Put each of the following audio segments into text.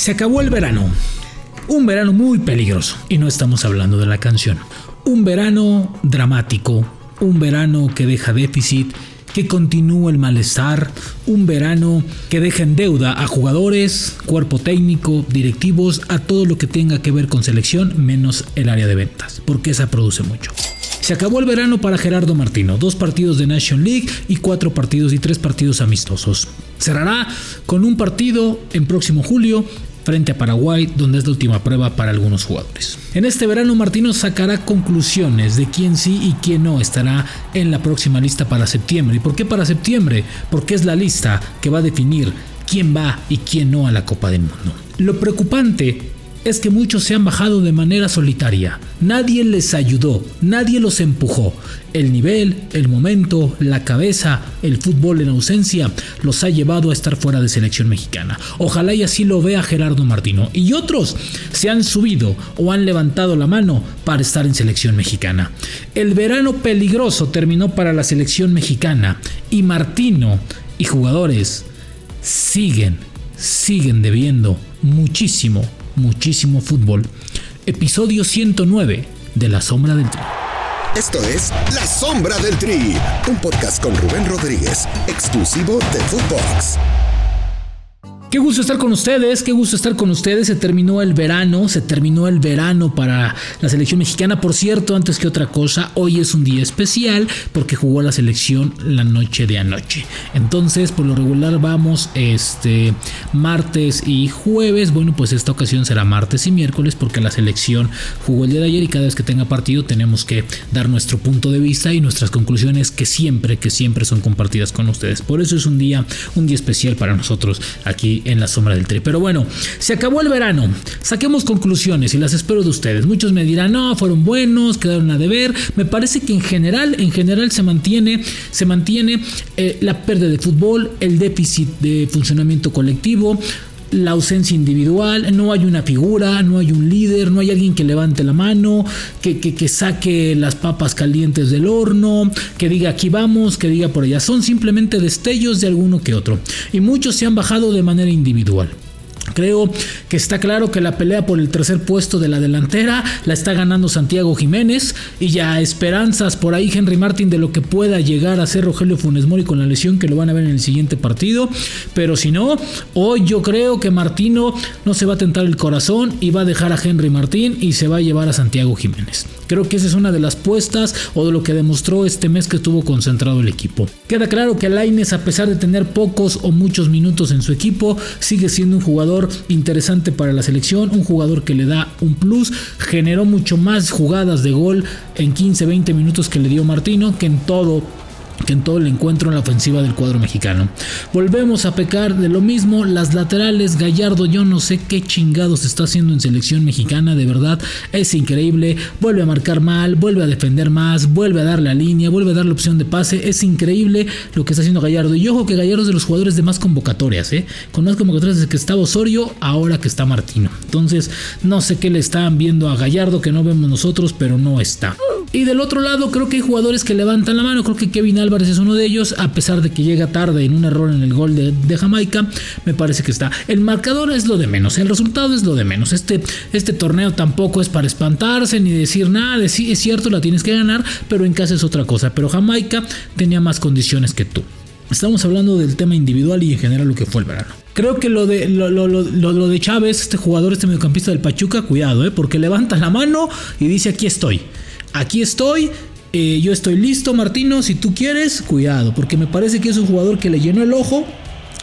Se acabó el verano. Un verano muy peligroso. Y no estamos hablando de la canción. Un verano dramático. Un verano que deja déficit que continúe el malestar, un verano que deja en deuda a jugadores, cuerpo técnico, directivos, a todo lo que tenga que ver con selección, menos el área de ventas, porque esa produce mucho. Se acabó el verano para Gerardo Martino, dos partidos de Nation League y cuatro partidos y tres partidos amistosos. Cerrará con un partido en próximo julio frente a Paraguay, donde es la última prueba para algunos jugadores. En este verano Martino sacará conclusiones de quién sí y quién no estará en la próxima lista para septiembre. ¿Y por qué para septiembre? Porque es la lista que va a definir quién va y quién no a la Copa del Mundo. Lo preocupante es que muchos se han bajado de manera solitaria. Nadie les ayudó, nadie los empujó. El nivel, el momento, la cabeza, el fútbol en ausencia los ha llevado a estar fuera de selección mexicana. Ojalá y así lo vea Gerardo Martino. Y otros se han subido o han levantado la mano para estar en selección mexicana. El verano peligroso terminó para la selección mexicana y Martino y jugadores siguen, siguen debiendo muchísimo muchísimo fútbol. Episodio 109 de La Sombra del Tri. Esto es La Sombra del Tri, un podcast con Rubén Rodríguez, exclusivo de Footbox. Qué gusto estar con ustedes, qué gusto estar con ustedes. Se terminó el verano, se terminó el verano para la selección mexicana. Por cierto, antes que otra cosa, hoy es un día especial porque jugó la selección la noche de anoche. Entonces, por lo regular vamos este martes y jueves. Bueno, pues esta ocasión será martes y miércoles porque la selección jugó el día de ayer y cada vez que tenga partido tenemos que dar nuestro punto de vista y nuestras conclusiones que siempre, que siempre son compartidas con ustedes. Por eso es un día, un día especial para nosotros aquí en la sombra del tri. Pero bueno, se acabó el verano. Saquemos conclusiones y las espero de ustedes. Muchos me dirán, no, fueron buenos, quedaron a deber. Me parece que en general, en general se mantiene, se mantiene eh, la pérdida de fútbol, el déficit de funcionamiento colectivo, la ausencia individual, no hay una figura, no hay un líder, no hay alguien que levante la mano, que, que, saque las papas calientes del horno, que diga aquí vamos, que diga por allá. Son simplemente destellos de alguno que otro. Y muchos se han bajado de manera individual. Creo que está claro que la pelea por el tercer puesto de la delantera la está ganando Santiago Jiménez y ya esperanzas por ahí Henry Martin de lo que pueda llegar a ser Rogelio Funes Mori con la lesión que lo van a ver en el siguiente partido. Pero si no, hoy yo creo que Martino no se va a tentar el corazón y va a dejar a Henry Martín y se va a llevar a Santiago Jiménez. Creo que esa es una de las puestas o de lo que demostró este mes que estuvo concentrado el equipo. Queda claro que Laines, a pesar de tener pocos o muchos minutos en su equipo, sigue siendo un jugador interesante para la selección, un jugador que le da un plus, generó mucho más jugadas de gol en 15-20 minutos que le dio Martino que en todo que en todo el encuentro en la ofensiva del cuadro mexicano. Volvemos a pecar de lo mismo, las laterales, Gallardo, yo no sé qué chingados está haciendo en selección mexicana, de verdad, es increíble, vuelve a marcar mal, vuelve a defender más, vuelve a dar la línea, vuelve a dar la opción de pase, es increíble lo que está haciendo Gallardo. Y ojo que Gallardo es de los jugadores de más convocatorias, ¿eh? con más convocatorias desde que estaba Osorio, ahora que está Martino. Entonces, no sé qué le están viendo a Gallardo que no vemos nosotros, pero no está. Y del otro lado, creo que hay jugadores que levantan la mano. Creo que Kevin Es uno de ellos, a pesar de que llega tarde en un error en el gol de, Jamaica. Me parece que está. El marcador es lo de menos, el resultado es lo de menos. Este, este torneo tampoco es para espantarse ni decir nada. De, sí, es cierto, la tienes que ganar, pero en casa es otra cosa. Pero Jamaica tenía más condiciones que tú. Estamos hablando del tema individual y en general lo que fue el verano. Creo que lo de, lo, lo, lo, de Chávez, este jugador, este mediocampista del Pachuca, cuidado, ¿eh? porque levanta la mano y dice aquí estoy aquí estoy, eh, yo estoy listo, Martino, si tú quieres, cuidado, porque me parece que es un jugador que le llenó el ojo,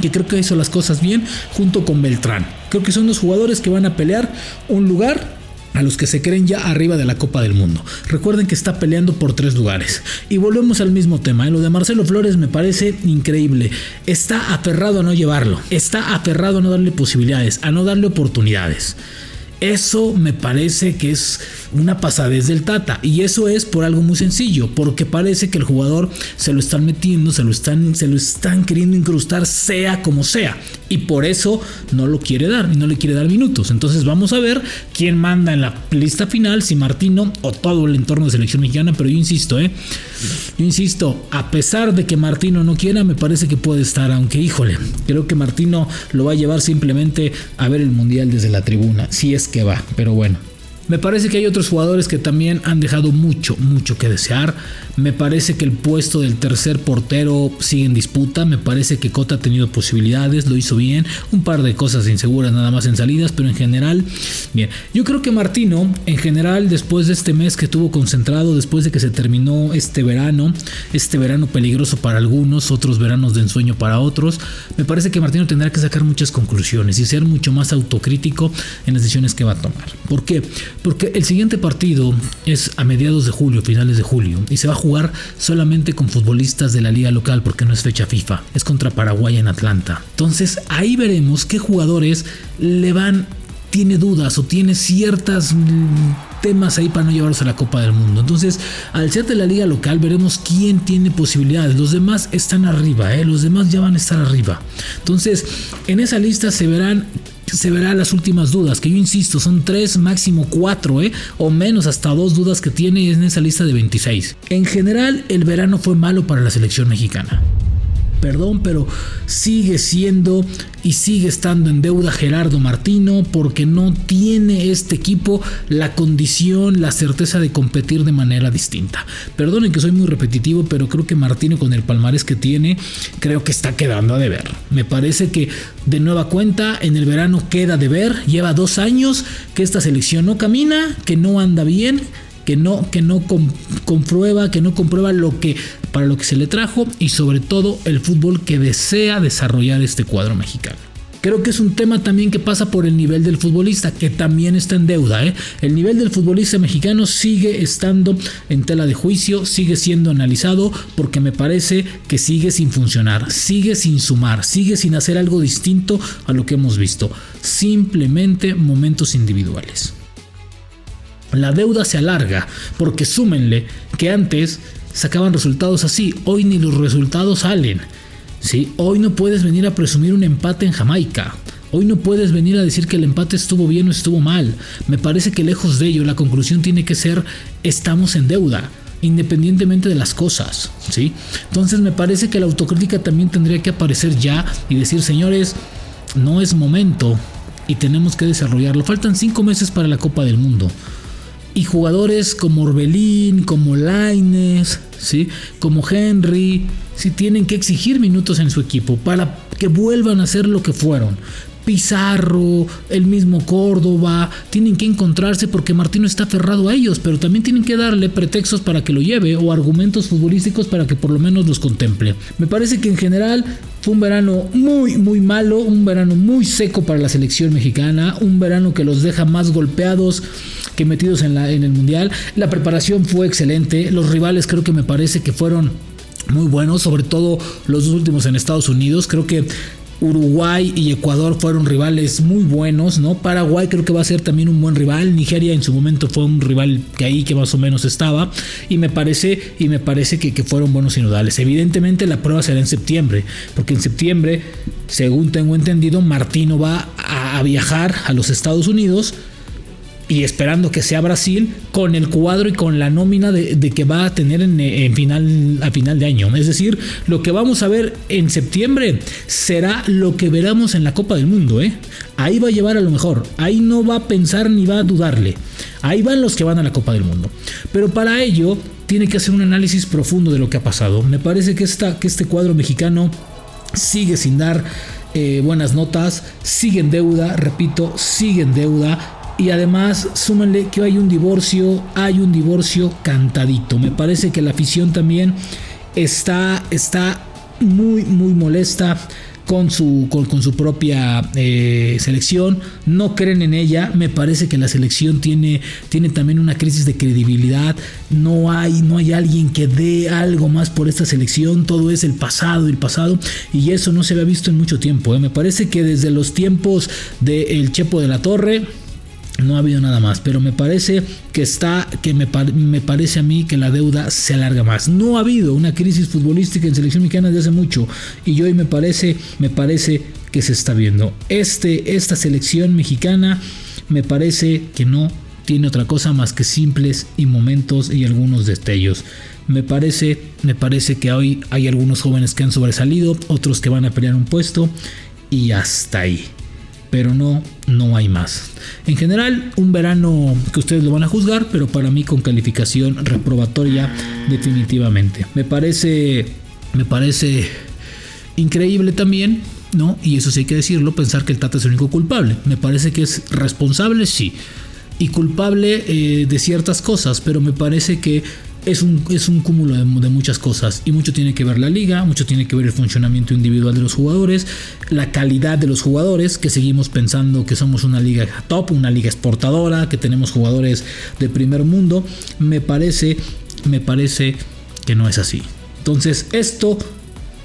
que creo que hizo las cosas bien, junto con Beltrán. Creo que son los jugadores que van a pelear un lugar a los que se creen ya arriba de la Copa del Mundo. Recuerden que está peleando por tres lugares. Y volvemos al mismo tema. ¿eh? Lo de Marcelo Flores me parece increíble. Está aferrado a no llevarlo. Está aferrado a no darle posibilidades, a no darle oportunidades. Eso me parece que es una pasadez del Tata. Y eso es por algo muy sencillo, porque parece que el jugador se lo están metiendo, se lo están, se lo están queriendo incrustar, sea como sea. Y por eso no lo quiere dar y no le quiere dar minutos. Entonces vamos a ver quién manda en la lista final, si Martino o todo el entorno de selección mexicana. Pero yo insisto, ¿eh? Yo insisto, a pesar de que Martino no quiera, me parece que puede estar, aunque híjole, creo que Martino lo va a llevar simplemente a ver el Mundial desde la tribuna, si es que va, pero bueno. Me parece que hay otros jugadores que también han dejado mucho, mucho que desear. Me parece que el puesto del tercer portero sigue en disputa. Me parece que Cota ha tenido posibilidades, lo hizo bien. Un par de cosas inseguras nada más en salidas, pero en general, bien. Yo creo que Martino, en general, después de este mes que tuvo concentrado, después de que se terminó este verano, este verano peligroso para algunos, otros veranos de ensueño para otros, me parece que Martino tendrá que sacar muchas conclusiones y ser mucho más autocrítico en las decisiones que va a tomar. ¿Por qué? Porque el siguiente partido es a mediados de julio, finales de julio, y se va a jugar solamente con futbolistas de la liga local porque no es fecha FIFA, es contra Paraguay en Atlanta. Entonces ahí veremos qué jugadores le van, tiene dudas o tiene ciertas mm, temas ahí para no llevarse a la Copa del Mundo. Entonces, al ser de la liga local, veremos quién tiene posibilidades. Los demás están arriba, ¿eh? los demás ya van a estar arriba. Entonces, en esa lista se verán se verá las últimas dudas, que yo insisto, son tres, máximo cuatro, ¿eh? o menos hasta dos dudas que tiene en esa lista de 26. En general, el verano fue malo para la selección mexicana perdón, pero sigue siendo y sigue estando en deuda Gerardo Martino porque no tiene este equipo la condición, la certeza de competir de manera distinta. Perdonen que soy muy repetitivo, pero creo que Martino con el palmarés que tiene, creo que está quedando a deber. Me parece que de nueva cuenta en el verano queda de ver, lleva dos años que esta selección no camina, que no anda bien que no, que no comprueba, que no comprueba lo que para lo que se le trajo y sobre todo el fútbol que desea desarrollar este cuadro mexicano. Creo que es un tema también que pasa por el nivel del futbolista, que también está en deuda. ¿eh? El nivel del futbolista mexicano sigue estando en tela de juicio, sigue siendo analizado, porque me parece que sigue sin funcionar, sigue sin sumar, sigue sin hacer algo distinto a lo que hemos visto. Simplemente momentos individuales. La deuda se alarga, porque súmenle que antes sacaban resultados así, hoy ni los resultados salen. ¿sí? Hoy no puedes venir a presumir un empate en Jamaica. Hoy no puedes venir a decir que el empate estuvo bien o estuvo mal. Me parece que lejos de ello la conclusión tiene que ser estamos en deuda, independientemente de las cosas, ¿sí? Entonces me parece que la autocrítica también tendría que aparecer ya y decir, señores, no es momento y tenemos que desarrollarlo. Faltan cinco meses para la Copa del Mundo. Y jugadores como Orbelín, como Laines, ¿sí? como Henry, si tienen que exigir minutos en su equipo para que vuelvan a ser lo que fueron. Pizarro, el mismo Córdoba, tienen que encontrarse porque Martino está aferrado a ellos, pero también tienen que darle pretextos para que lo lleve o argumentos futbolísticos para que por lo menos los contemple. Me parece que en general fue un verano muy, muy malo, un verano muy seco para la selección mexicana, un verano que los deja más golpeados que metidos en, el Mundial. La preparación fue excelente, los rivales creo que me parece que fueron muy buenos, sobre todo los dos últimos en Estados Unidos. Creo que Uruguay y Ecuador fueron rivales muy buenos, ¿no? Paraguay creo que va a ser también un buen rival. Nigeria en su momento fue un rival que ahí que más o menos estaba. Y me parece, y me parece que, que fueron buenos sinodales. Evidentemente la prueba será en septiembre, porque en septiembre, según tengo entendido, Martino va a viajar a los Estados Unidos y esperando que sea Brasil con el cuadro y con la nómina de, que va a tener en, final, a final de año. Es decir, lo que vamos a ver en septiembre será lo que veremos en la Copa del Mundo. ¿eh? Ahí va a llevar a lo mejor. Ahí no va a pensar ni va a dudarle. Ahí van los que van a la Copa del Mundo. Pero para ello tiene que hacer un análisis profundo de lo que ha pasado. Me parece que, esta, que este cuadro mexicano sigue sin dar eh, buenas notas, sigue en deuda, repito, sigue en deuda y además, súmenle que hay un divorcio, hay un divorcio cantadito. Me parece que la afición también está, está muy, muy molesta con su, con, su propia eh, selección, no creen en ella, me parece que la selección tiene, tiene también una crisis de credibilidad, no hay, no hay alguien que dé algo más por esta selección, todo es el pasado, el pasado, y eso no se había visto en mucho tiempo, ¿eh? me parece que desde los tiempos del Chepo de la Torre, No ha habido nada más, pero me parece que está, que me, me, parece a mí que la deuda se alarga más. No ha habido una crisis futbolística en selección mexicana desde hace mucho y hoy me parece, me parece que se está viendo. Este, esta selección mexicana me parece que no tiene otra cosa más que simples y momentos y algunos destellos. Me parece, me parece que hoy hay algunos jóvenes que han sobresalido, otros que van a pelear un puesto y hasta ahí pero no, no hay más. En general, un verano que ustedes lo van a juzgar, pero para mí con calificación reprobatoria definitivamente. Me parece, me parece increíble también, ¿no? Y eso sí hay que decirlo, pensar que el Tata es el único culpable. Me parece que es responsable, sí. Y culpable eh, de ciertas cosas, pero me parece que es un, es un cúmulo de, muchas cosas y mucho tiene que ver la liga, mucho tiene que ver el funcionamiento individual de los jugadores, la calidad de los jugadores, que seguimos pensando que somos una liga top, una liga exportadora, que tenemos jugadores de primer mundo, me parece, me parece que no es así. Entonces esto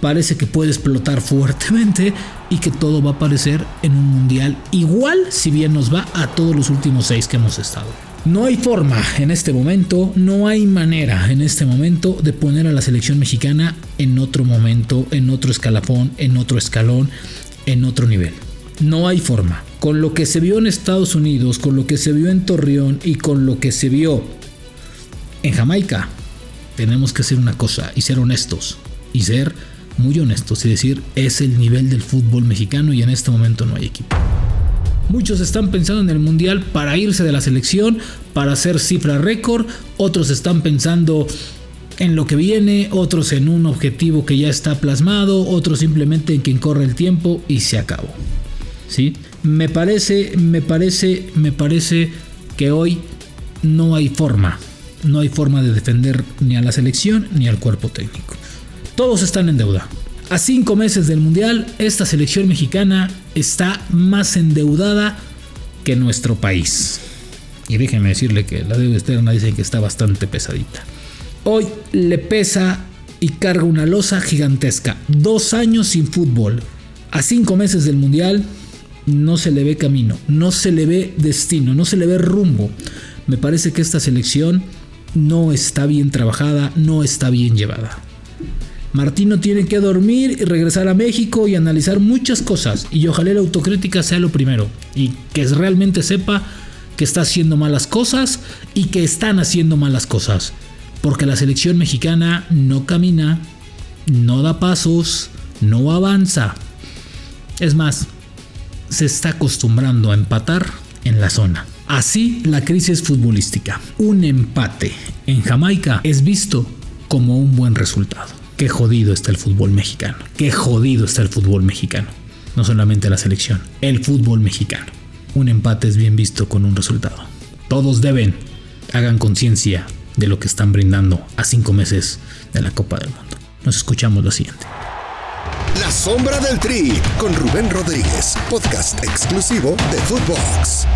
parece que puede explotar fuertemente y que todo va a aparecer en un mundial igual si bien nos va a todos los últimos seis que hemos estado. No hay forma en este momento, no hay manera en este momento de poner a la selección mexicana en otro momento, en otro escalafón, en otro escalón, en otro nivel. No hay forma. Con lo que se vio en Estados Unidos, con lo que se vio en Torreón y con lo que se vio en Jamaica, tenemos que hacer una cosa y ser honestos. Y ser muy honestos y decir, es el nivel del fútbol mexicano y en este momento no hay equipo. Muchos están pensando en el Mundial para irse de la selección, para hacer cifra récord. Otros están pensando en lo que viene, otros en un objetivo que ya está plasmado, otros simplemente en quien corre el tiempo y se acabó. ¿Sí? Me parece, me parece, me parece que hoy no hay forma, no hay forma de defender ni a la selección ni al cuerpo técnico. Todos están en deuda. A cinco meses del Mundial, esta selección mexicana está más endeudada que nuestro país. Y déjenme decirle que la deuda externa dicen que está bastante pesadita. Hoy le pesa y carga una losa gigantesca. Dos años sin fútbol. A cinco meses del Mundial no se le ve camino, no se le ve destino, no se le ve rumbo. Me parece que esta selección no está bien trabajada, no está bien llevada. Martino tiene que dormir y regresar a México y analizar muchas cosas. Y ojalá la autocrítica sea lo primero. Y que realmente sepa que está haciendo malas cosas y que están haciendo malas cosas. Porque la selección mexicana no camina, no da pasos, no avanza. Es más, se está acostumbrando a empatar en la zona. Así la crisis futbolística. Un empate en Jamaica es visto como un buen resultado. Qué jodido está el fútbol mexicano. Qué jodido está el fútbol mexicano. No solamente la selección, el fútbol mexicano. Un empate es bien visto con un resultado. Todos deben, hagan conciencia de lo que están brindando a cinco meses de la Copa del Mundo. Nos escuchamos lo siguiente. La sombra del tri con Rubén Rodríguez, podcast exclusivo de Footbox.